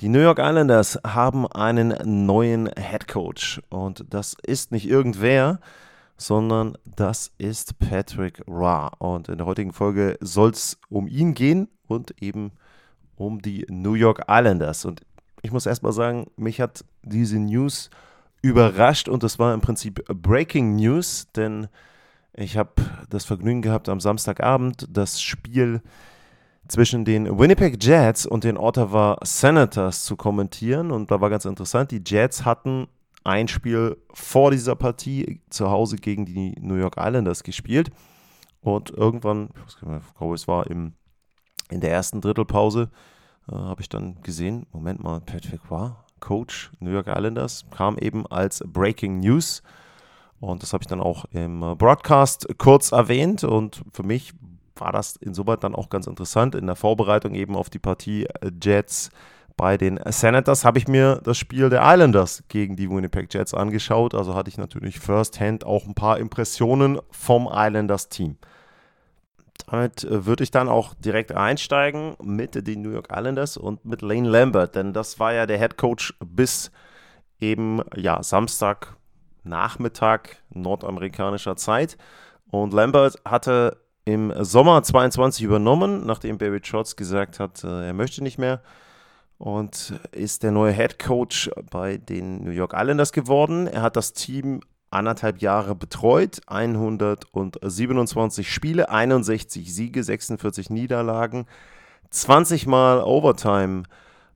Die New York Islanders haben einen neuen Head Coach und das ist nicht irgendwer, sondern das ist Patrick Ra. Und in der heutigen Folge soll es um ihn gehen und eben um die New York Islanders. Und ich muss erstmal sagen, mich hat diese News überrascht und das war im Prinzip Breaking News, denn ich habe das Vergnügen gehabt, am Samstagabend das Spiel zwischen den Winnipeg Jets und den Ottawa Senators zu kommentieren. Und da war ganz interessant, die Jets hatten ein Spiel vor dieser Partie zu Hause gegen die New York Islanders gespielt. Und irgendwann, ich glaube, es war im, in der ersten Drittelpause, äh, habe ich dann gesehen, Moment mal, Patrick war Coach New York Islanders, kam eben als Breaking News. Und das habe ich dann auch im Broadcast kurz erwähnt. Und für mich war das insoweit dann auch ganz interessant. In der Vorbereitung eben auf die Partie äh, Jets bei den Senators habe ich mir das Spiel der Islanders gegen die Winnipeg Jets angeschaut. Also hatte ich natürlich firsthand auch ein paar Impressionen vom Islanders-Team. Damit äh, würde ich dann auch direkt einsteigen mit den New York Islanders und mit Lane Lambert, denn das war ja der Head Coach bis eben ja, Samstag Nachmittag nordamerikanischer Zeit. Und Lambert hatte im Sommer 22 übernommen, nachdem Barry Trotz gesagt hat, äh, er möchte nicht mehr. Und ist der neue Head Coach bei den New York Islanders geworden. Er hat das Team anderthalb Jahre betreut, 127 Spiele, 61 Siege, 46 Niederlagen, 20 Mal Overtime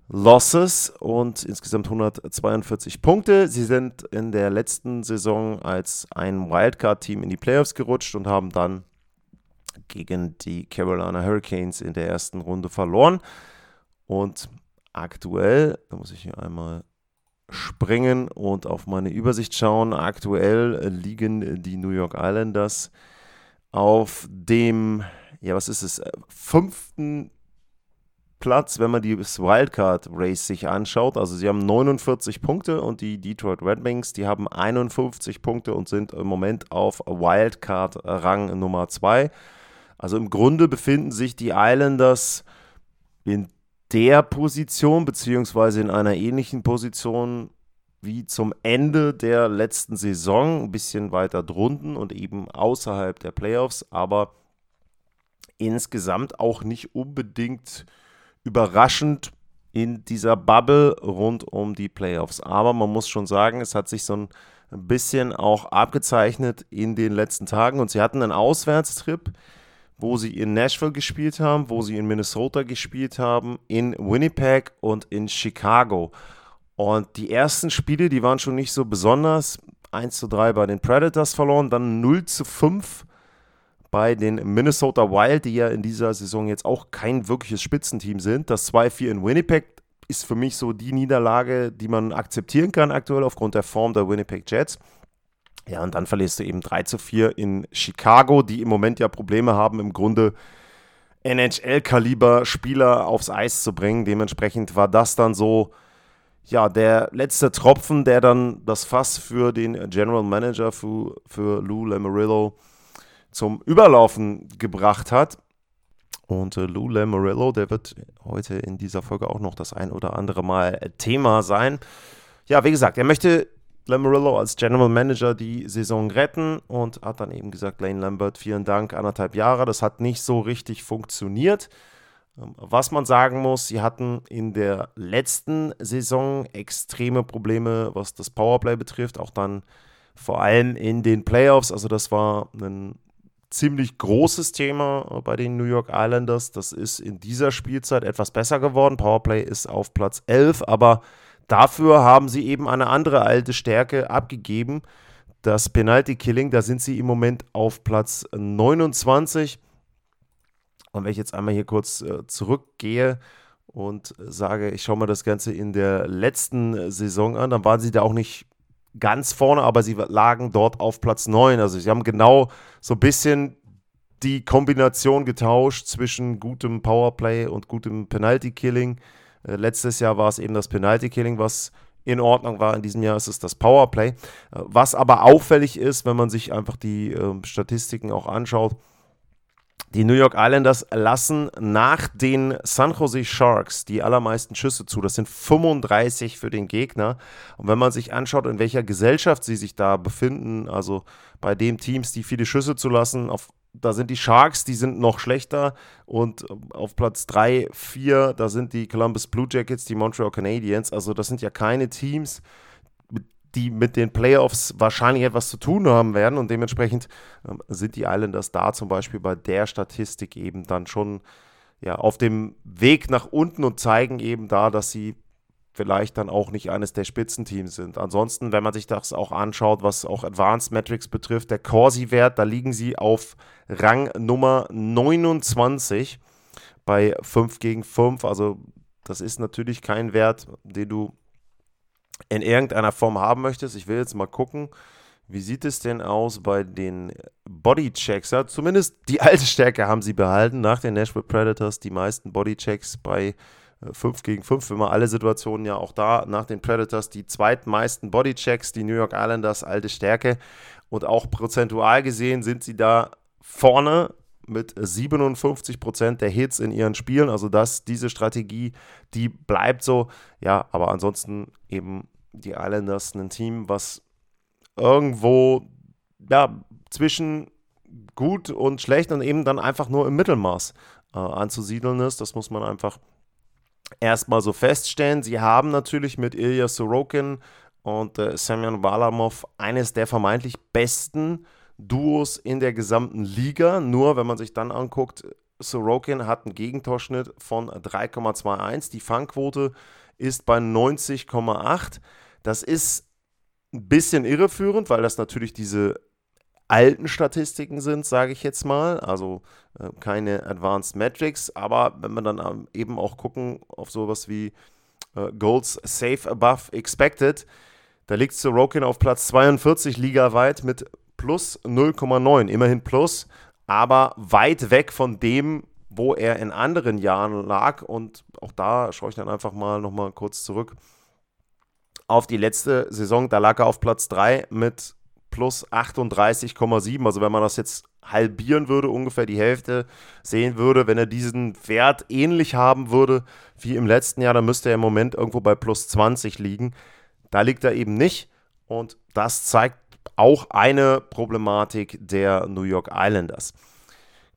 Losses und insgesamt 142 Punkte. Sie sind in der letzten Saison als ein Wildcard-Team in die Playoffs gerutscht und haben dann gegen die Carolina Hurricanes in der ersten Runde verloren. Und aktuell, da muss ich hier einmal springen und auf meine Übersicht schauen. Aktuell liegen die New York Islanders auf dem, ja, was ist es, fünften Platz, wenn man das Wildcard Race sich anschaut. Also sie haben 49 Punkte und die Detroit Red Wings, die haben 51 Punkte und sind im Moment auf Wildcard Rang Nummer 2. Also im Grunde befinden sich die Islanders in der Position, beziehungsweise in einer ähnlichen Position wie zum Ende der letzten Saison, ein bisschen weiter drunten und eben außerhalb der Playoffs, aber insgesamt auch nicht unbedingt überraschend in dieser Bubble rund um die Playoffs. Aber man muss schon sagen, es hat sich so ein bisschen auch abgezeichnet in den letzten Tagen und sie hatten einen Auswärtstrip wo sie in Nashville gespielt haben, wo sie in Minnesota gespielt haben, in Winnipeg und in Chicago. Und die ersten Spiele, die waren schon nicht so besonders. 1 zu 3 bei den Predators verloren, dann 0 zu 5 bei den Minnesota Wild, die ja in dieser Saison jetzt auch kein wirkliches Spitzenteam sind. Das 2-4 in Winnipeg ist für mich so die Niederlage, die man akzeptieren kann aktuell aufgrund der Form der Winnipeg Jets. Ja, und dann verlierst du eben 3 zu 4 in Chicago, die im Moment ja Probleme haben, im Grunde NHL-Kaliber Spieler aufs Eis zu bringen. Dementsprechend war das dann so, ja, der letzte Tropfen, der dann das Fass für den General Manager, für, für Lou Lamarillo zum Überlaufen gebracht hat. Und äh, Lou Lamarillo, der wird heute in dieser Folge auch noch das ein oder andere Mal Thema sein. Ja, wie gesagt, er möchte Lamarillo als General Manager die Saison retten und hat dann eben gesagt, Lane Lambert, vielen Dank, anderthalb Jahre. Das hat nicht so richtig funktioniert. Ähm, was man sagen muss, sie hatten in der letzten Saison extreme Probleme, was das Powerplay betrifft, auch dann vor allem in den Playoffs. Also das war ein ziemlich großes Thema bei den New York Islanders. Das ist in dieser Spielzeit etwas besser geworden. Powerplay ist auf Platz 11, aber Dafür haben sie eben eine andere alte Stärke abgegeben. Das Penalty Killing, da sind sie im Moment auf Platz 29. Und wenn ich jetzt einmal hier kurz äh, zurückgehe und sage, ich schaue mir das Ganze in der letzten Saison an, dann waren sie da auch nicht ganz vorne, aber sie lagen dort auf Platz 9. Also sie haben genau so ein bisschen die Kombination getauscht zwischen gutem Powerplay und gutem Penalty-Killing. Äh, letztes Jahr war es eben das Penalty-Killing, was in Ordnung war. In diesem Jahr ist es das Powerplay. Äh, was aber auffällig ist, wenn man sich einfach die äh, Statistiken auch anschaut, die New York Islanders lassen nach den San Jose Sharks die allermeisten Schüsse zu. Das sind 35 für den Gegner. Und wenn man sich anschaut, in welcher Gesellschaft sie sich da befinden, also bei den Teams, die viele Schüsse zulassen, auf, da sind die Sharks, die sind noch schlechter. Und auf Platz 3, 4, da sind die Columbus Blue Jackets, die Montreal Canadiens. Also das sind ja keine Teams, die mit den Playoffs wahrscheinlich etwas zu tun haben werden und dementsprechend ähm, sind die Islanders da zum Beispiel bei der Statistik eben dann schon ja, auf dem Weg nach unten und zeigen eben da, dass sie vielleicht dann auch nicht eines der Spitzenteams sind. Ansonsten, wenn man sich das auch anschaut, was auch Advanced Metrics betrifft, der Corsi-Wert, da liegen sie auf Rang Nummer 29 bei 5 gegen 5. Also das ist natürlich kein Wert, den du in irgendeiner Form haben möchtest. Ich will jetzt mal gucken, wie sieht es denn aus bei den Bodychecks? Ja, zumindest die alte Stärke haben sie behalten nach den Nashville Predators. Die meisten Bodychecks bei 5 äh, gegen 5, wenn man alle Situationen ja auch da nach den Predators die zweitmeisten Bodychecks, die New York Islanders alte Stärke. Und auch prozentual gesehen sind sie da vorne mit 57 Prozent der Hits in ihren Spielen. Also das, diese Strategie, die bleibt so. Ja, aber ansonsten eben die Islanders ein Team, was irgendwo ja, zwischen gut und schlecht und eben dann einfach nur im Mittelmaß äh, anzusiedeln ist. Das muss man einfach erstmal so feststellen. Sie haben natürlich mit Ilya Sorokin und äh, Semyon Walamov eines der vermeintlich besten Duos in der gesamten Liga. Nur wenn man sich dann anguckt, Sorokin hat einen Gegentorschnitt von 3,21. Die Fangquote ist bei 90,8. Das ist ein bisschen irreführend, weil das natürlich diese alten Statistiken sind, sage ich jetzt mal. Also äh, keine Advanced Metrics. Aber wenn man dann ähm, eben auch gucken auf sowas wie äh, Goals Safe Above Expected, da liegt Sorokin auf Platz 42 ligaweit mit plus 0,9, immerhin plus, aber weit weg von dem, wo er in anderen Jahren lag. Und auch da schaue ich dann einfach mal nochmal kurz zurück auf die letzte Saison. Da lag er auf Platz 3 mit plus 38,7. Also wenn man das jetzt halbieren würde, ungefähr die Hälfte sehen würde, wenn er diesen Wert ähnlich haben würde wie im letzten Jahr, dann müsste er im Moment irgendwo bei plus 20 liegen. Da liegt er eben nicht. Und das zeigt auch eine Problematik der New York Islanders.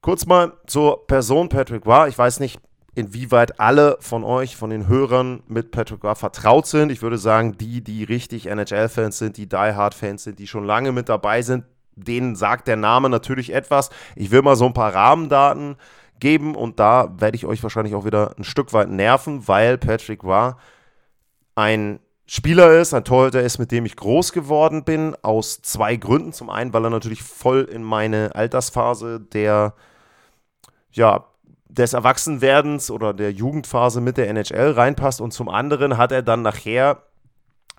Kurz mal zur Person Patrick Roy. Ich weiß nicht, inwieweit alle von euch, von den Hörern mit Patrick Roy vertraut sind. Ich würde sagen, die, die richtig NHL-Fans sind, die Die Hard-Fans sind, die schon lange mit dabei sind, denen sagt der Name natürlich etwas. Ich will mal so ein paar Rahmendaten geben und da werde ich euch wahrscheinlich auch wieder ein Stück weit nerven, weil Patrick Roy ein Spieler ist, ein Torhüter ist, mit dem ich groß geworden bin, aus zwei Gründen. Zum einen, weil er natürlich voll in meine Altersphase der, ja, des Erwachsenwerdens oder der Jugendphase mit der NHL reinpasst und zum anderen hat er dann nachher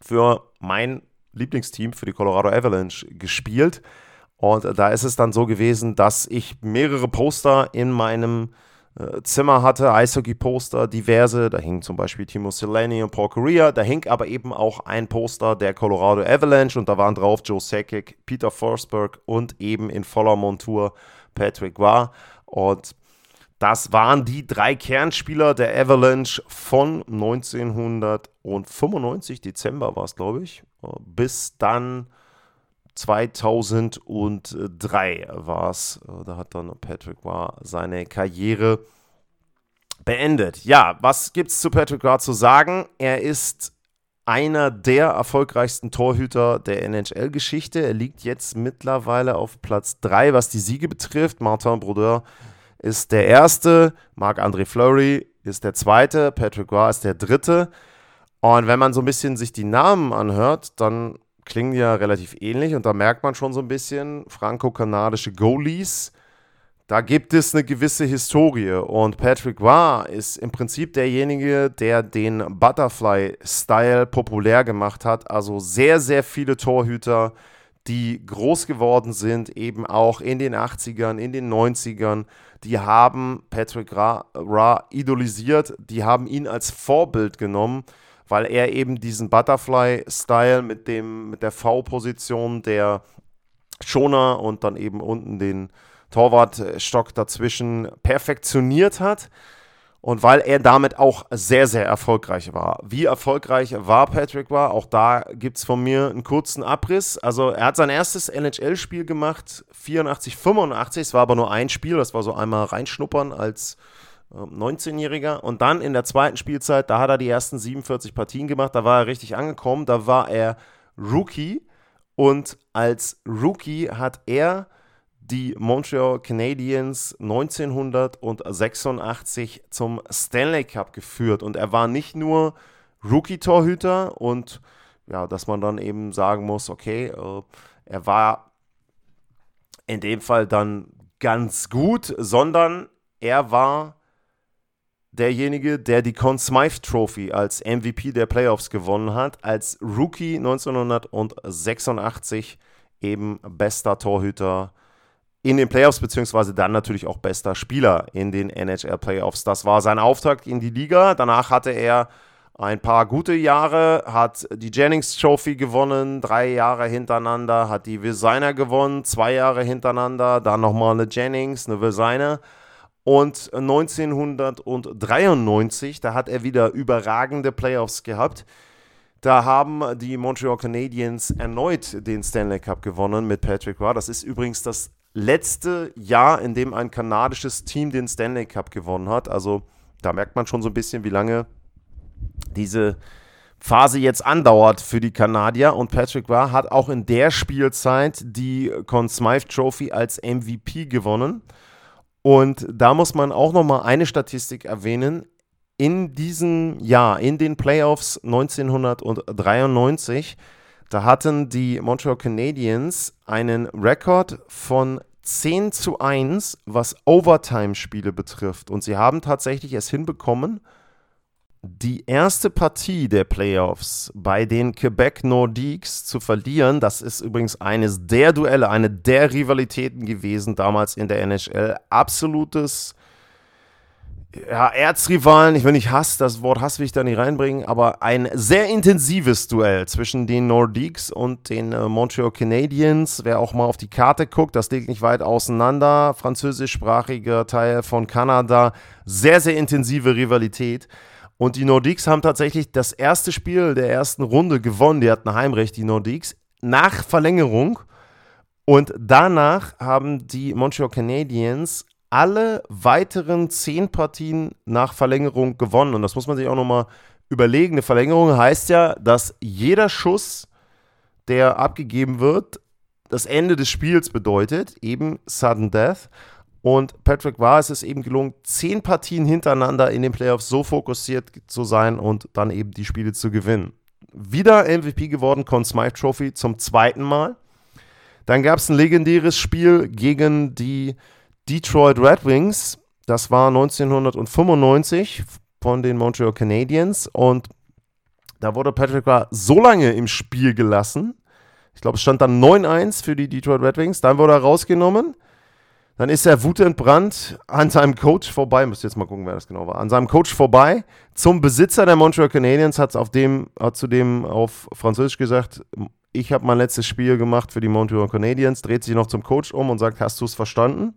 für mein Lieblingsteam, für die Colorado Avalanche gespielt. Und da ist es dann so gewesen, dass ich mehrere Poster in meinem äh, Zimmer hatte, Eishockey-Poster, diverse. Da hing zum Beispiel Timo Seleni und Paul Correa. Da hing aber eben auch ein Poster der Colorado Avalanche und da waren drauf Joe Sakic, Peter Forsberg und eben in voller Montur Patrick Roy. Und das waren die drei Kernspieler der Avalanche von 1995, Dezember war es, glaube ich, bis dann 2003 war es. Äh, da hat dann Patrick Roy seine Karriere beendet. Ja, was gibt es zu Patrick Roy zu sagen? Er ist einer der erfolgreichsten Torhüter der NHL-Geschichte. Er liegt jetzt mittlerweile auf Platz 3, was die Siege betrifft. Martin Brodeur ist der erste, Marc-André Fleury ist der zweite, Patrick Roy ist der dritte. Und wenn man so ein bisschen sich die Namen anhört, dann klingen ja relativ ähnlich und da merkt man schon so ein bisschen franco-kanadische Goalies, da gibt es eine gewisse Historie und Patrick Roy ist im Prinzip derjenige, der den Butterfly-Style populär gemacht hat. Also sehr, sehr viele Torhüter, die groß geworden sind, eben auch in den 80ern, in den 90ern, die haben Patrick Ra, Ra idolisiert, die haben ihn als Vorbild genommen, weil er eben diesen Butterfly-Style mit, mit der V-Position, der Schoner und dann eben unten den Torwartstock dazwischen perfektioniert hat und weil er damit auch sehr, sehr erfolgreich war. Wie erfolgreich war Patrick war, auch da gibt es von mir einen kurzen Abriss. Also er hat sein erstes NHL-Spiel gemacht, 84, 85, es war aber nur ein Spiel, das war so einmal reinschnuppern als äh, 19-Jähriger. Und dann in der zweiten Spielzeit, da hat er die ersten 47 Partien gemacht, da war er richtig angekommen, da war er Rookie. Und als Rookie hat er die Montreal Canadiens 1986 zum Stanley Cup geführt. Und er war nicht nur Rookie-Torhüter und ja, dass man dann eben sagen muss, okay, äh, er war in dem Fall dann ganz gut, sondern er war derjenige, der die Conn Smythe Trophy als MVP der Playoffs gewonnen hat, als Rookie 1986 eben bester Torhüter in den Playoffs, beziehungsweise dann natürlich auch bester Spieler in den NHL Playoffs. Das war sein Auftakt in die Liga. Danach hatte er ein paar gute Jahre, hat die Jennings Trophy gewonnen, drei Jahre hintereinander, hat die Vilsainer gewonnen, zwei Jahre hintereinander, dann nochmal eine Jennings, eine Vilsainer. Und 1993, da hat er wieder überragende Playoffs gehabt. Da haben die Montreal Canadiens erneut den Stanley Cup gewonnen mit Patrick Roy. Das ist übrigens das letzte Jahr, in dem ein kanadisches Team den Stanley Cup gewonnen hat. Also da merkt man schon so ein bisschen, wie lange diese Phase jetzt andauert für die Kanadier. Und Patrick Roy hat auch in der Spielzeit die Conn Smythe Trophy als MVP gewonnen. Und da muss man auch nochmal eine Statistik erwähnen. In diesem Jahr, in den Playoffs 1993, da hatten die Montreal Canadiens einen Rekord von 10 zu 1, was Overtime-Spiele betrifft. Und sie haben tatsächlich es hinbekommen, die erste Partie der Playoffs bei den Quebec Nordiques zu verlieren. Das ist übrigens eines der Duelle, eine der Rivalitäten gewesen damals in der NHL. Absolutes ja, Erzrivalen, ich will nicht Hass, das Wort Hass will ich da nicht reinbringen, aber ein sehr intensives Duell zwischen den Nordiques und den äh, Montreal Canadiens. Wer auch mal auf die Karte guckt, das liegt nicht weit auseinander. Französischsprachiger Teil von Kanada. Sehr, sehr intensive Rivalität. Und die Nordiques haben tatsächlich das erste Spiel der ersten Runde gewonnen. Die hatten Heimrecht, die Nordiques, nach Verlängerung. Und danach haben die Montreal Canadiens alle weiteren zehn Partien nach Verlängerung gewonnen. Und das muss man sich auch nochmal überlegen. Eine Verlängerung heißt ja, dass jeder Schuss, der abgegeben wird, das Ende des Spiels bedeutet, eben Sudden Death. Und Patrick war es ist eben gelungen, zehn Partien hintereinander in den Playoffs so fokussiert zu sein und dann eben die Spiele zu gewinnen. Wieder MVP geworden, Conn Smythe Trophy zum zweiten Mal. Dann gab es ein legendäres Spiel gegen die Detroit Red Wings. Das war 1995 von den Montreal Canadiens und da wurde Patrick Roy so lange im Spiel gelassen. Ich glaube, es stand dann 9-1 für die Detroit Red Wings. Dann wurde er rausgenommen. Dann ist er wutentbrannt an seinem Coach vorbei. Müsst jetzt mal gucken, wer das genau war. An seinem Coach vorbei zum Besitzer der Montreal Canadiens. Hat auf dem, hat zu dem auf Französisch gesagt: Ich habe mein letztes Spiel gemacht für die Montreal Canadiens. Dreht sich noch zum Coach um und sagt: Hast du es verstanden?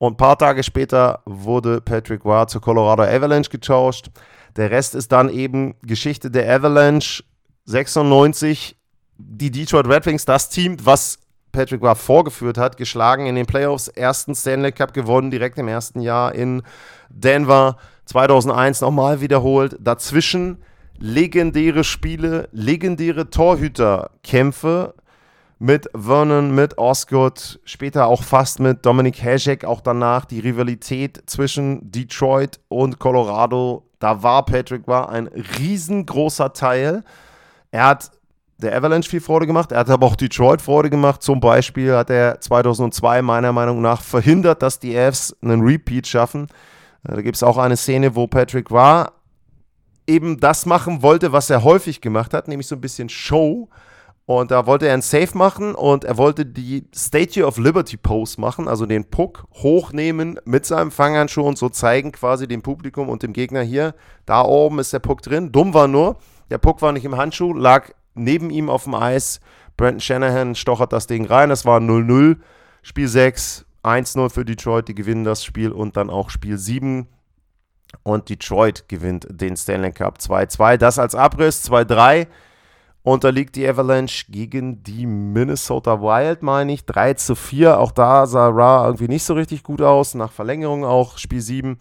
Und ein paar Tage später wurde Patrick Roy zur Colorado Avalanche getauscht. Der Rest ist dann eben Geschichte der Avalanche 96. Die Detroit Red Wings, das Team, was Patrick Roy vorgeführt hat, geschlagen in den Playoffs, ersten Stanley Cup gewonnen, direkt im ersten Jahr in Denver. 2001 nochmal wiederholt. Dazwischen legendäre Spiele, legendäre Torhüterkämpfe mit Vernon, mit Osgood, später auch fast mit Dominik Hasek, auch danach die Rivalität zwischen Detroit und Colorado. Da war Patrick war ein riesengroßer Teil. Er hat der Avalanche viel Freude gemacht. Er hat aber auch Detroit Freude gemacht. Zum Beispiel hat er 2002 meiner Meinung nach verhindert, dass die Avs einen Repeat schaffen. Äh, da gibt es auch eine Szene, wo Patrick war eben das machen wollte, was er häufig gemacht hat, nämlich so ein bisschen Show. Und da wollte er ein Safe machen und er wollte die Statue of Liberty Pose machen, also den Puck hochnehmen mit seinem Fanghandschuh und so zeigen quasi dem Publikum und dem Gegner hier, da oben ist der Puck drin. Dumm war nur, der Puck war nicht im Handschuh, lag neben ihm auf dem Eis. Brandon Shanahan stochert das Ding rein, das war 0-0. Spiel 6, 1-0 für Detroit, die gewinnen das Spiel und dann auch Spiel 7 und Detroit gewinnt den Stanley Cup 2-2. Das als Abriss 2-3 unterliegt die Avalanche gegen die Minnesota Wild, meine ich. 3 zu 4. Auch da sah Ra irgendwie nicht so richtig gut aus. Nach Verlängerung auch Spiel 7.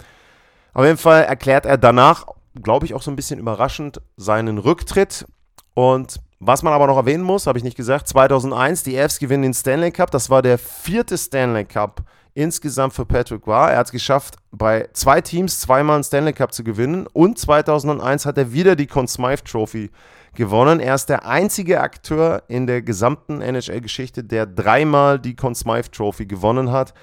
Auf jeden Fall erklärt er danach, glaube ich, auch so ein bisschen überraschend seinen Rücktritt. Und was man aber noch erwähnen muss, habe ich nicht gesagt, 2001, die Avs gewinnen den Stanley Cup. Das war der vierte Stanley Cup insgesamt für Patrick war. Er hat es geschafft, bei zwei Teams zweimal einen Stanley Cup zu gewinnen. Und 2001 hat er wieder die Conn Smythe Trophy gewonnen. Er ist der einzige Akteur in der gesamten NHL-Geschichte, der dreimal die Conn Smythe Trophy gewonnen hat.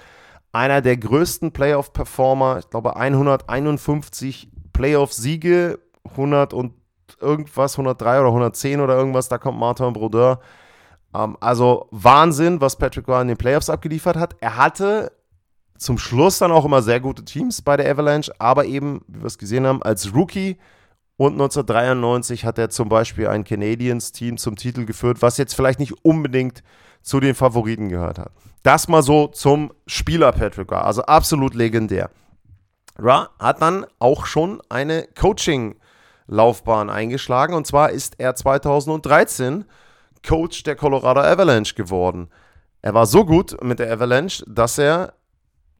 Einer der größten Playoff-Performer, ich glaube 151 Playoff-Siege, 100 und irgendwas, 103 oder 110 oder irgendwas, da kommt Martin Brodeur. Ähm, also Wahnsinn, was Patrick Roy in den Playoffs abgeliefert hat. Er hatte zum Schluss dann auch immer sehr gute Teams bei der Avalanche, aber eben, wie wir es gesehen haben, als Rookie und 1993 hat er zum Beispiel ein Canadiens-Team zum Titel geführt, was jetzt vielleicht nicht unbedingt zu den Favoriten gehört hat. Das mal so zum Spieler Patrick Ra, also absolut legendär. Ra hat dann auch schon eine Coaching-Laufbahn eingeschlagen und zwar ist er 2013 Coach der Colorado Avalanche geworden. Er war so gut mit der Avalanche, dass er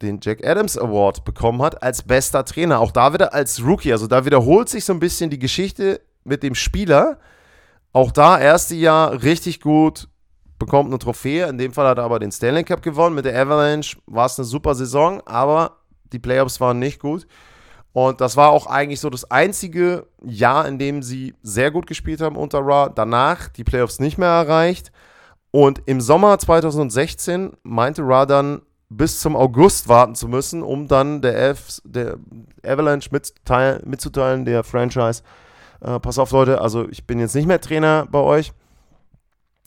den Jack Adams Award bekommen hat als bester Trainer. Auch da wieder als Rookie. Also da wiederholt sich so ein bisschen die Geschichte mit dem Spieler. Auch da, erste Jahr richtig gut, bekommt eine Trophäe. In dem Fall hat er aber den Stanley Cup gewonnen. Mit der Avalanche war es eine super Saison, aber die Playoffs waren nicht gut. Und das war auch eigentlich so das einzige Jahr, in dem sie sehr gut gespielt haben unter Ra. Danach die Playoffs nicht mehr erreicht. Und im Sommer 2016 meinte Ra dann, bis zum August warten zu müssen, um dann der, F, der Avalanche mitzuteilen, mitzuteilen, der Franchise. Äh, pass auf, Leute, also ich bin jetzt nicht mehr Trainer bei euch.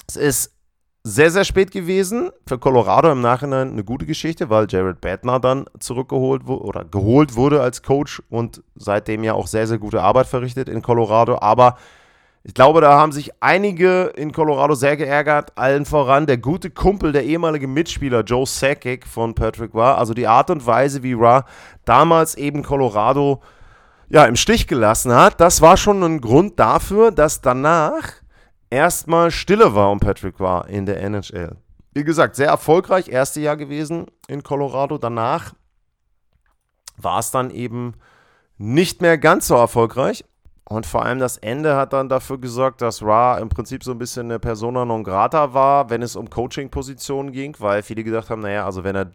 Es ist sehr, sehr spät gewesen. Für Colorado im Nachhinein eine gute Geschichte, weil Jared Badner dann zurückgeholt wurde oder geholt wurde als Coach und seitdem ja auch sehr, sehr gute Arbeit verrichtet in Colorado. Aber ich glaube, da haben sich einige in Colorado sehr geärgert, allen voran der gute Kumpel, der ehemalige Mitspieler Joe Sakic von Patrick war. Also die Art und Weise, wie Ra damals eben Colorado ja, im Stich gelassen hat, das war schon ein Grund dafür, dass danach erstmal Stille war um Patrick war in der NHL. Wie gesagt, sehr erfolgreich, erste Jahr gewesen in Colorado. Danach war es dann eben nicht mehr ganz so erfolgreich. Und vor allem das Ende hat dann dafür gesorgt, dass Ra im Prinzip so ein bisschen eine Persona non grata war, wenn es um Coaching-Positionen ging, weil viele gedacht haben, naja, also wenn er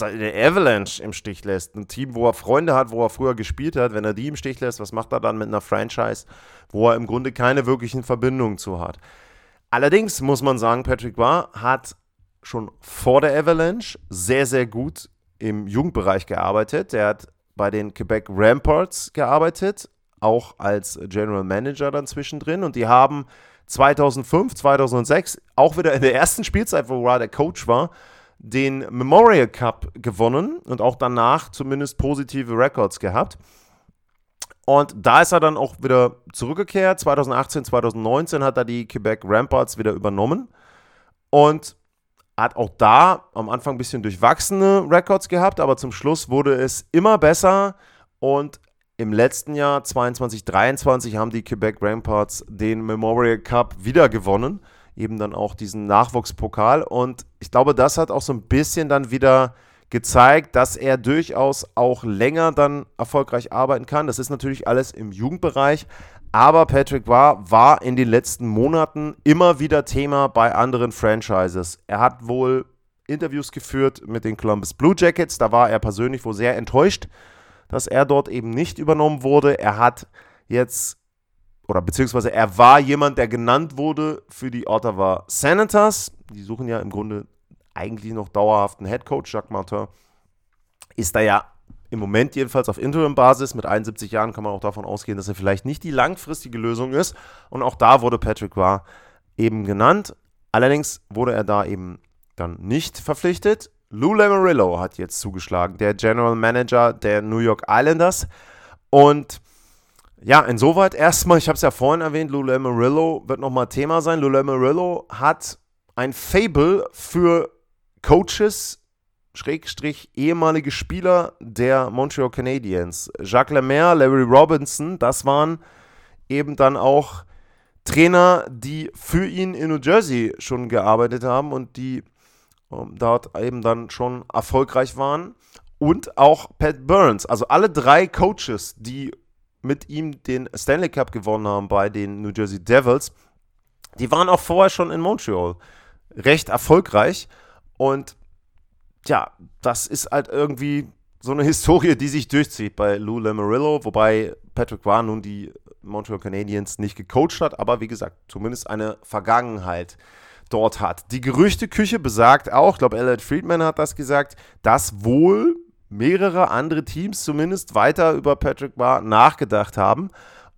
der Avalanche im Stich lässt, ein Team, wo er Freunde hat, wo er früher gespielt hat, wenn er die im Stich lässt, was macht er dann mit einer Franchise, wo er im Grunde keine wirklichen Verbindungen zu hat? Allerdings muss man sagen, Patrick Barr hat schon vor der Avalanche sehr, sehr gut im Jugendbereich gearbeitet. Er hat bei den Quebec Ramparts gearbeitet, auch als General Manager dann zwischendrin. Und die haben 2005, 2006, auch wieder in der ersten Spielzeit, wo Ra der Coach war, den Memorial Cup gewonnen und auch danach zumindest positive Records gehabt. Und da ist er dann auch wieder zurückgekehrt. 2018, 2019 hat er die Quebec Ramparts wieder übernommen und hat auch da am Anfang ein bisschen durchwachsene Records gehabt, aber zum Schluss wurde es immer besser und im letzten Jahr, 22, 23, haben die Quebec Ramparts den Memorial Cup wieder gewonnen. Eben dann auch diesen Nachwuchspokal. Und ich glaube, das hat auch so ein bisschen dann wieder gezeigt, dass er durchaus auch länger dann erfolgreich arbeiten kann. Das ist natürlich alles im Jugendbereich. Aber Patrick war, war in den letzten Monaten immer wieder Thema bei anderen Franchises. Er hat wohl Interviews geführt mit den Columbus Blue Jackets. Da war er persönlich wohl sehr enttäuscht dass er dort eben nicht übernommen wurde. Er hat jetzt oder beziehungsweise er war jemand, der genannt wurde für die Ottawa Senators. Die suchen ja im Grunde eigentlich noch dauerhaften Headcoach. Jacques Martin ist da ja im Moment jedenfalls auf Interim-Basis. Mit 71 Jahren kann man auch davon ausgehen, dass er vielleicht nicht die langfristige Lösung ist. Und auch da wurde Patrick Roy eben genannt. Allerdings wurde er da eben dann nicht verpflichtet. Lou Lamarillo hat jetzt zugeschlagen, der General Manager der New York Islanders. Und ja, insoweit erstmal, ich habe es ja vorhin erwähnt, Lou Lamarillo wird nochmal Thema sein. Lou Lamarillo hat ein Fable für Coaches, Schrägstrich, ehemalige Spieler der Montreal Canadiens. Jacques Lemaire, Larry Robinson, das waren eben dann auch Trainer, die für ihn in New Jersey schon gearbeitet haben und die dort eben dann schon erfolgreich waren. Und auch Pat Burns, also alle drei Coaches, die mit ihm den Stanley Cup gewonnen haben bei den New Jersey Devils, die waren auch vorher schon in Montreal recht erfolgreich. Und ja, das ist halt irgendwie so eine Historie, die sich durchzieht bei Lou Lamarillo, wobei Patrick Roy nun die Montreal Canadiens nicht gecoacht hat, aber wie gesagt, zumindest eine Vergangenheit dort hat. Die Gerüchteküche besagt auch, ich glaube, Elliot Friedman hat das gesagt, dass wohl mehrere andere Teams zumindest weiter über Patrick Roy nachgedacht haben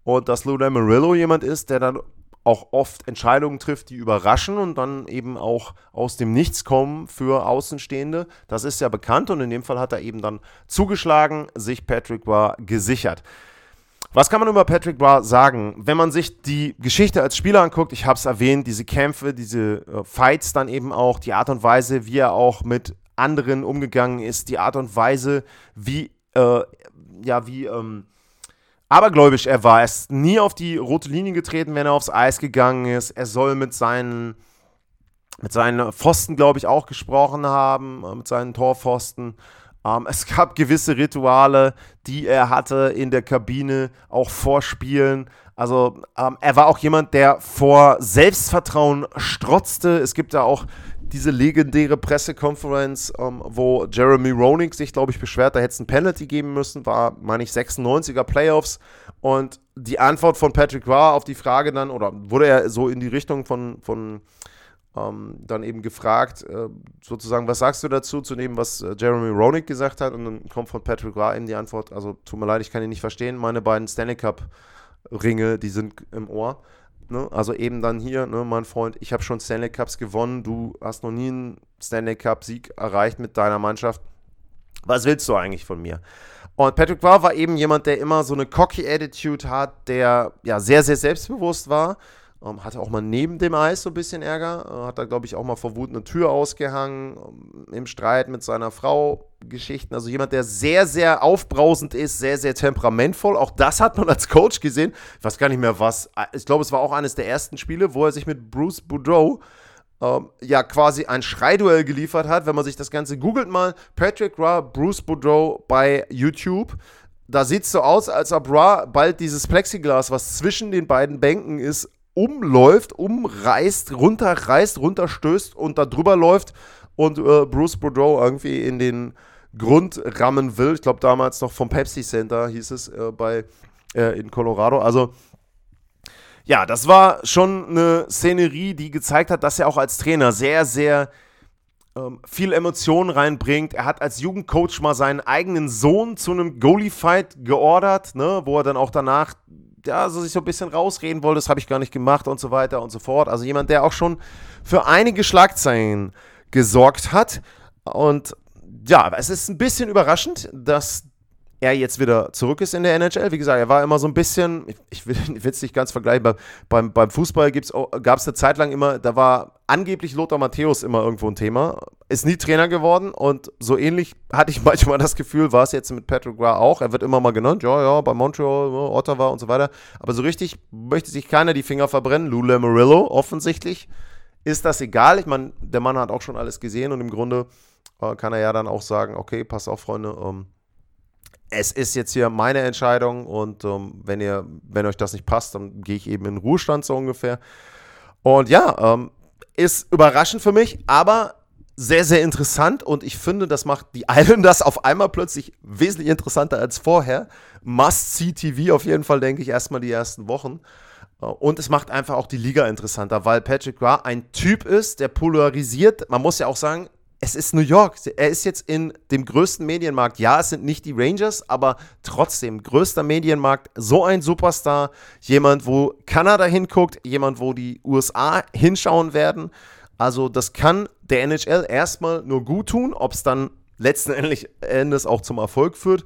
und dass Lou Lamarillo jemand ist, der dann auch oft Entscheidungen trifft, die überraschen und dann eben auch aus dem Nichts kommen für Außenstehende. Das ist ja bekannt und in dem Fall hat er eben dann zugeschlagen, sich Patrick Roy gesichert. Was kann man über Patrick Roy sagen? Wenn man sich die Geschichte als Spieler anguckt, ich habe es erwähnt, diese Kämpfe, diese äh, Fights dann eben auch, die Art und Weise, wie er auch mit anderen umgegangen ist, die Art und Weise, wie, äh, ja, wie, ähm, abergläubisch er war. Er ist nie auf die rote Linie getreten, wenn er aufs Eis gegangen ist. Er soll mit seinen, mit seinen Pfosten, glaube ich, auch gesprochen haben, äh, mit seinen Torpfosten. Ähm, es gab gewisse Rituale, die er hatte in der Kabine, auch vor Spielen. Also ähm, er war auch jemand, der vor Selbstvertrauen strotzte. Es gibt da auch diese legendäre Pressekonferenz, ähm, wo Jeremy Roenick sich, glaube ich, beschwert, da hätte es ein Penalty geben müssen, war, meine ich, 96er Playoffs. Und die Antwort von Patrick war auf die Frage dann, oder wurde er so in die Richtung von, von ähm, dann eben gefragt, äh, sozusagen, was sagst du dazu, zu dem, was äh, Jeremy Roenick gesagt hat? Und dann kommt von Patrick Ra eben die Antwort, also tut mir leid, ich kann ihn nicht verstehen, meine beiden Stanley Cup Ringe, die sind im Ohr. Ne? Also eben dann hier, ne, mein Freund, ich habe schon Stanley Cups gewonnen, du hast noch nie einen Stanley Cup-Sieg erreicht mit deiner Mannschaft. Was willst du eigentlich von mir? Und Patrick Roy war eben jemand, der immer so eine cocky Attitude hat, der ja sehr, sehr selbstbewusst war ähm, hatte auch mal neben dem Eis so ein bisschen Ärger. Äh, hat da, glaube ich, auch mal vor Wut eine Tür ausgehangen. Ähm, Im Streit mit seiner Frau Geschichten. Also jemand, der sehr, sehr aufbrausend ist, sehr, sehr temperamentvoll. Auch das hat man als Coach gesehen. Ich weiß gar nicht mehr was. Ich glaube, es war auch eines der ersten Spiele, wo er sich mit Bruce Boudreau ähm, ja quasi ein Schreiduell geliefert hat. Wenn man sich das Ganze googelt mal, Patrick Ra, Bruce Boudreau bei YouTube da sieht es so aus, als ob Ra bald dieses Plexiglas, was zwischen den beiden Bänken ist, umläuft, umreißt, runterreißt, runterstößt und da drüber läuft und äh, Bruce Boudreau irgendwie in den Grund rammen will. Ich glaube, damals noch vom Pepsi Center hieß es äh, bei, äh, in Colorado. Also, ja, das war schon eine Szenerie, die gezeigt hat, dass er auch als Trainer sehr, sehr ähm, viel Emotionen reinbringt. Er hat als Jugendcoach mal seinen eigenen Sohn zu einem Goalie-Fight geordert, ne, wo er dann auch danach ja, so sich so ein bisschen rausreden wollte, das habe ich gar nicht gemacht und so weiter und so fort. Also jemand, der auch schon für einige Schlagzeilen gesorgt hat. Und ja, es ist ein bisschen überraschend, dass er jetzt wieder zurück ist in der NHL. Wie gesagt, er war immer so ein bisschen, ich will es nicht ganz vergleichen, beim, beim Fußball gab es eine Zeit lang immer, da war angeblich Lothar Matthäus immer irgendwo ein Thema, ist nie Trainer geworden und so ähnlich hatte ich manchmal das Gefühl, war es jetzt mit Patrick Ra auch. Er wird immer mal genannt, ja, ja, bei Montreal, Ottawa und so weiter. Aber so richtig möchte sich keiner die Finger verbrennen. Lou Lamarillo, offensichtlich, ist das egal. Ich meine, der Mann hat auch schon alles gesehen und im Grunde äh, kann er ja dann auch sagen, okay, pass auf, Freunde, ähm, es ist jetzt hier meine Entscheidung und ähm, wenn ihr, wenn euch das nicht passt, dann gehe ich eben in den Ruhestand so ungefähr. Und ja, ähm, ist überraschend für mich, aber sehr, sehr interessant und ich finde, das macht die Islanders auf einmal plötzlich wesentlich interessanter als vorher. Must-see TV auf jeden Fall, denke ich, erstmal die ersten Wochen. Äh, und es macht einfach auch die Liga interessanter, weil Patrick Roy ein Typ ist, der polarisiert. Man muss ja auch sagen, es ist New York. Er ist jetzt in dem größten Medienmarkt. Ja, es sind nicht die Rangers, aber trotzdem, größter Medienmarkt, so ein Superstar. Jemand, wo Kanada hinguckt, jemand, wo die USA hinschauen werden. Also, das kann der NHL erstmal nur gut tun. Ob es dann letzten Endes auch zum Erfolg führt,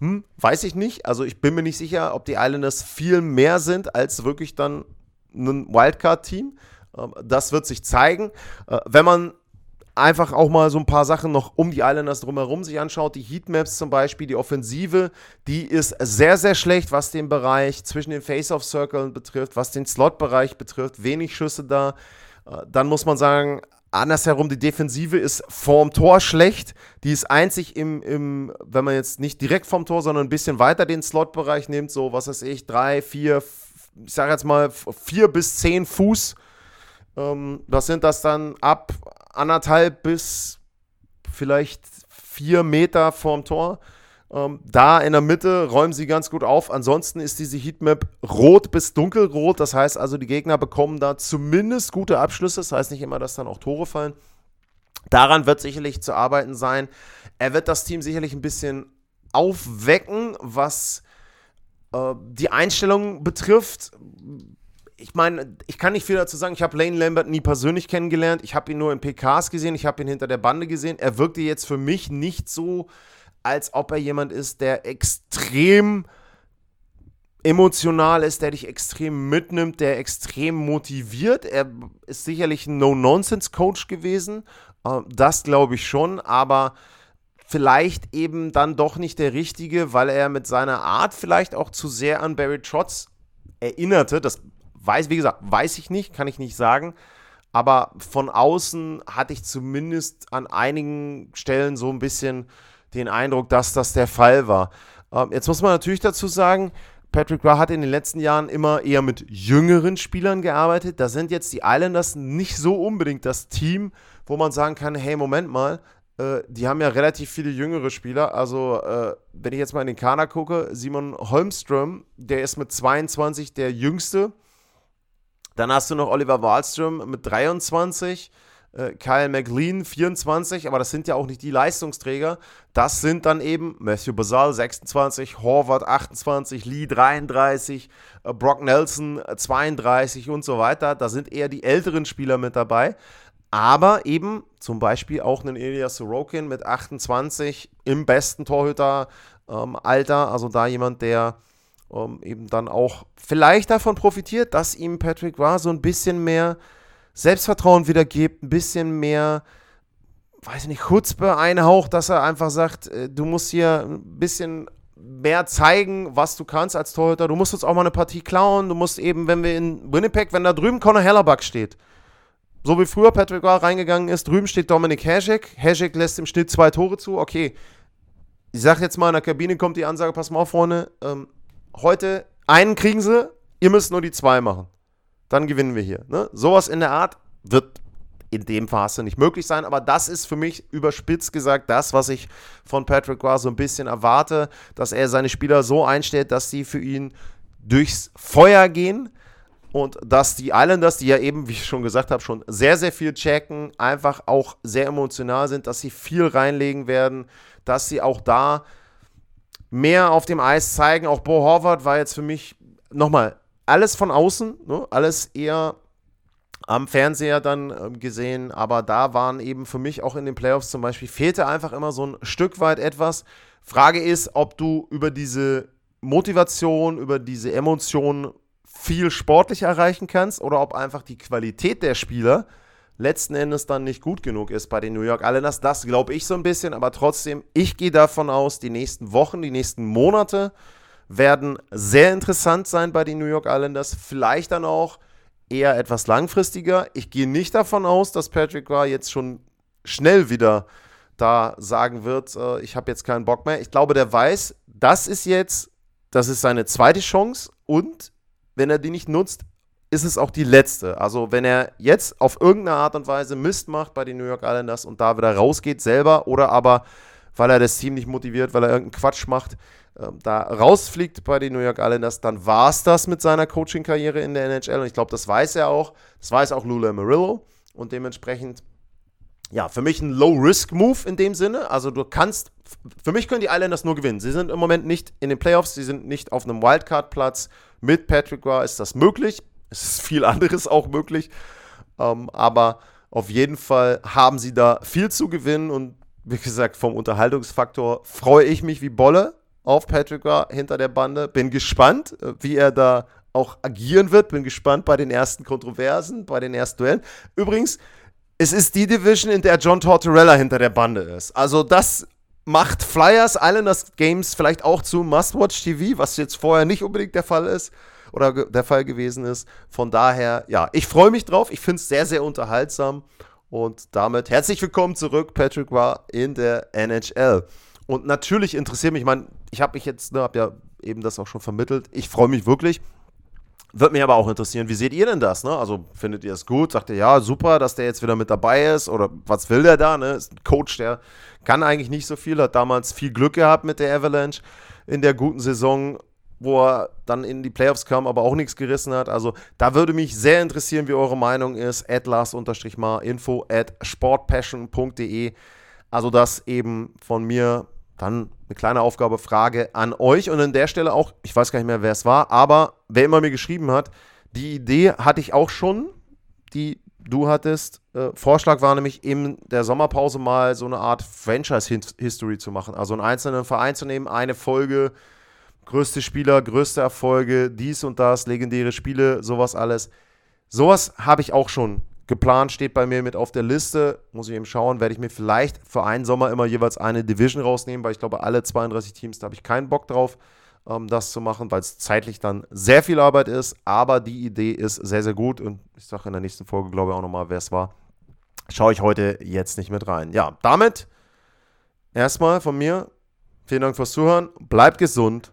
hm, weiß ich nicht. Also, ich bin mir nicht sicher, ob die Islanders viel mehr sind als wirklich dann ein Wildcard-Team. Ähm, das wird sich zeigen. Äh, wenn man einfach auch mal so ein paar Sachen noch um die Islanders drumherum sich anschaut. Die Heatmaps zum Beispiel, die Offensive, die ist sehr, sehr schlecht, was den Bereich zwischen den Face-Off-Circles betrifft, was den Slot-Bereich betrifft. Wenig Schüsse da. Äh, dann muss man sagen, andersherum, die Defensive ist vorm Tor schlecht. Die ist einzig im, im, wenn man jetzt nicht direkt vom Tor, sondern ein bisschen weiter den Slot-Bereich nimmt, so was weiß ich, drei, vier, ich sage jetzt mal vier bis zehn Fuß. Ähm, was sind das dann ab anderthalb bis vielleicht vier Meter vorm Tor. Ähm, da in der Mitte räumen sie ganz gut auf. Ansonsten ist diese Heatmap rot bis dunkelrot. Das heißt also, die Gegner bekommen da zumindest gute Abschlüsse. Das heißt nicht immer, dass dann auch Tore fallen. Daran wird sicherlich zu arbeiten sein. Er wird das Team sicherlich ein bisschen aufwecken, was äh, die Einstellung betrifft ich meine, ich kann nicht viel dazu sagen. Ich habe Lane Lambert nie persönlich kennengelernt. Ich habe ihn nur in PKs gesehen. Ich habe ihn hinter der Bande gesehen. Er wirkte jetzt für mich nicht so, als ob er jemand ist, der extrem emotional ist, der dich extrem mitnimmt, der extrem motiviert. Er ist sicherlich ein No-Nonsense-Coach gewesen. Äh, das glaube ich schon. Aber vielleicht eben dann doch nicht der Richtige, weil er mit seiner Art vielleicht auch zu sehr an Barry Trotz erinnerte. Das Weiß, wie gesagt, weiß ich nicht, kann ich nicht sagen. Aber von außen hatte ich zumindest an einigen Stellen so ein bisschen den Eindruck, dass das der Fall war. Ähm, jetzt muss man natürlich dazu sagen, Patrick Ra hat in den letzten Jahren immer eher mit jüngeren Spielern gearbeitet. Da sind jetzt die Islanders nicht so unbedingt das Team, wo man sagen kann, hey, Moment mal, äh, die haben ja relativ viele jüngere Spieler. Also, äh, wenn ich jetzt mal in den Kader gucke, Simon Holmström, der ist mit 22 der jüngste. Dann hast du noch Oliver Wahlström mit 23, äh, Kyle McLean 24, aber das sind ja auch nicht die Leistungsträger. Das sind dann eben Matthew Basal 26, Horvath 28, Lee 33, äh, Brock Nelson 32 und so weiter. Da sind eher die älteren Spieler mit dabei. Aber eben zum Beispiel auch einen Elias Sorokin mit 28 im besten Torhüteralter. Ähm, also da jemand, der ähm, eben dann auch vielleicht davon profitiert, dass ihm Patrick Roy so ein bisschen mehr Selbstvertrauen wieder gibt, ein bisschen mehr, weiß ich nicht, Chutzpe einhaucht, dass er einfach sagt, äh, du musst hier ein bisschen mehr zeigen, was du kannst als Torhüter. Du musst uns auch mal eine Partie klauen. Du musst eben, wenn wir in Winnipeg, wenn da drüben Conor Hellerback steht, so wie früher Patrick Roy reingegangen ist, drüben steht Dominik Hasek. Hasek lässt im Schnitt zwei Tore zu. Okay, ich sag jetzt mal, in der Kabine kommt die Ansage, pass mal auf, Freunde, ähm, heute einen kriegen sie, ihr müsst nur die zwei machen. Dann gewinnen wir hier. Ne? Sowas in der Art wird in dem Phase nicht möglich sein, aber das ist für mich überspitzt gesagt das, was ich von Patrick Roy so ein bisschen erwarte, dass er seine Spieler so einstellt, dass sie für ihn durchs Feuer gehen und dass die Islanders, die ja eben, wie ich schon gesagt habe, schon sehr, sehr viel checken, einfach auch sehr emotional sind, dass sie viel reinlegen werden, dass sie auch da mehr auf dem Eis zeigen. Auch Bo Horvath war jetzt für mich nochmal alles von außen, ne? alles eher am Fernseher dann äh, gesehen, aber da waren eben für mich auch in den Playoffs zum Beispiel, fehlte einfach immer so ein Stück weit etwas. Frage ist, ob du über diese Motivation, über diese Emotionen viel sportlich erreichen kannst oder ob einfach die Qualität der Spieler letzten Endes dann nicht gut genug ist bei den New York Islanders. Das glaube ich so ein bisschen, aber trotzdem, ich gehe davon aus, die nächsten Wochen, die nächsten Monate werden sehr interessant sein bei den New York Islanders. Vielleicht dann auch eher etwas langfristiger. Ich gehe nicht davon aus, dass Patrick Roy jetzt schon schnell wieder da sagen wird, äh, ich habe jetzt keinen Bock mehr. Ich glaube, der weiß, das ist jetzt, das ist seine zweite Chance und wenn er die nicht nutzt, ist es auch die letzte. Also wenn er jetzt auf irgendeine Art und Weise Mist macht bei den New York Islanders und da wieder rausgeht selber oder aber weil er das Team nicht motiviert, weil er irgendeinen Quatsch macht, äh, da rausfliegt bei den New York Islanders, dann war es das mit seiner Coaching-Karriere in der NHL. Und ich glaube, das weiß er auch. Das weiß auch Lula Amarillo. Und dementsprechend, ja, für mich ein Low-Risk-Move in dem Sinne. Also du kannst, für mich können die Islanders nur gewinnen. Sie sind im Moment nicht in den Playoffs, sie sind nicht auf einem Wildcard-Platz. Mit Patrick Roy ist das möglich. Es ist viel anderes auch möglich. Ähm, aber auf jeden Fall haben sie da viel zu gewinnen und wie gesagt, vom Unterhaltungsfaktor freue ich mich wie Bolle auf Patrick Roy hinter der Bande. Bin gespannt, äh, wie er da auch agieren wird. Bin gespannt bei den ersten Kontroversen, bei den ersten Duellen. Übrigens, es ist die Division, in der John Tortorella hinter der Bande ist. Also das macht Flyers Islanders Games vielleicht auch zu Must-Watch TV, was jetzt vorher nicht unbedingt der Fall ist oder der Fall gewesen ist. Von daher, ja, ich freue mich drauf. Ich finde es sehr, sehr unterhaltsam. Und damit herzlich willkommen zurück, Patrick war in der NHL. Und natürlich interessiert mich, ich meine, ich habe mich jetzt, ne, habe ja eben das auch schon vermittelt. Ich freue mich wirklich. Würde mich aber auch interessieren, wie seht ihr denn das? Ne? Also findet ihr es gut? Sagt ihr, ja, super, dass der jetzt wieder mit dabei ist? Oder was will der da? Ne? Ist ein Coach, der kann eigentlich nicht so viel, hat damals viel Glück gehabt mit der Avalanche in der guten Saison wo er dann in die Playoffs kam, aber auch nichts gerissen hat. Also da würde mich sehr interessieren, wie eure Meinung ist. At lars-mar info at sportpassion.de. Also das eben von mir dann eine kleine Aufgabe, Frage an euch. Und an der Stelle auch, ich weiß gar nicht mehr, wer es war, aber wer immer mir geschrieben hat, die Idee hatte ich auch schon, die du hattest. Äh, Vorschlag war nämlich in der Sommerpause mal so eine Art Franchise-History zu machen. Also einen einzelnen Verein zu nehmen, eine Folge größte Spieler, größte Erfolge, dies und das, legendäre Spiele, sowas alles. Sowas habe ich auch schon geplant, steht bei mir mit auf der Liste. Muss ich eben schauen, werde ich mir vielleicht für einen Sommer immer jeweils eine Division rausnehmen, weil ich glaube, alle 32 Teams, da habe ich keinen Bock drauf, ähm, das zu machen, weil es zeitlich dann sehr viel Arbeit ist. Aber die Idee ist sehr, sehr gut und ich sage in der nächsten Folge, glaube ich, auch nochmal, wer es war. Schaue ich heute jetzt nicht mit rein. Ja, damit erstmal von mir. Vielen Dank fürs Zuhören. Bleibt gesund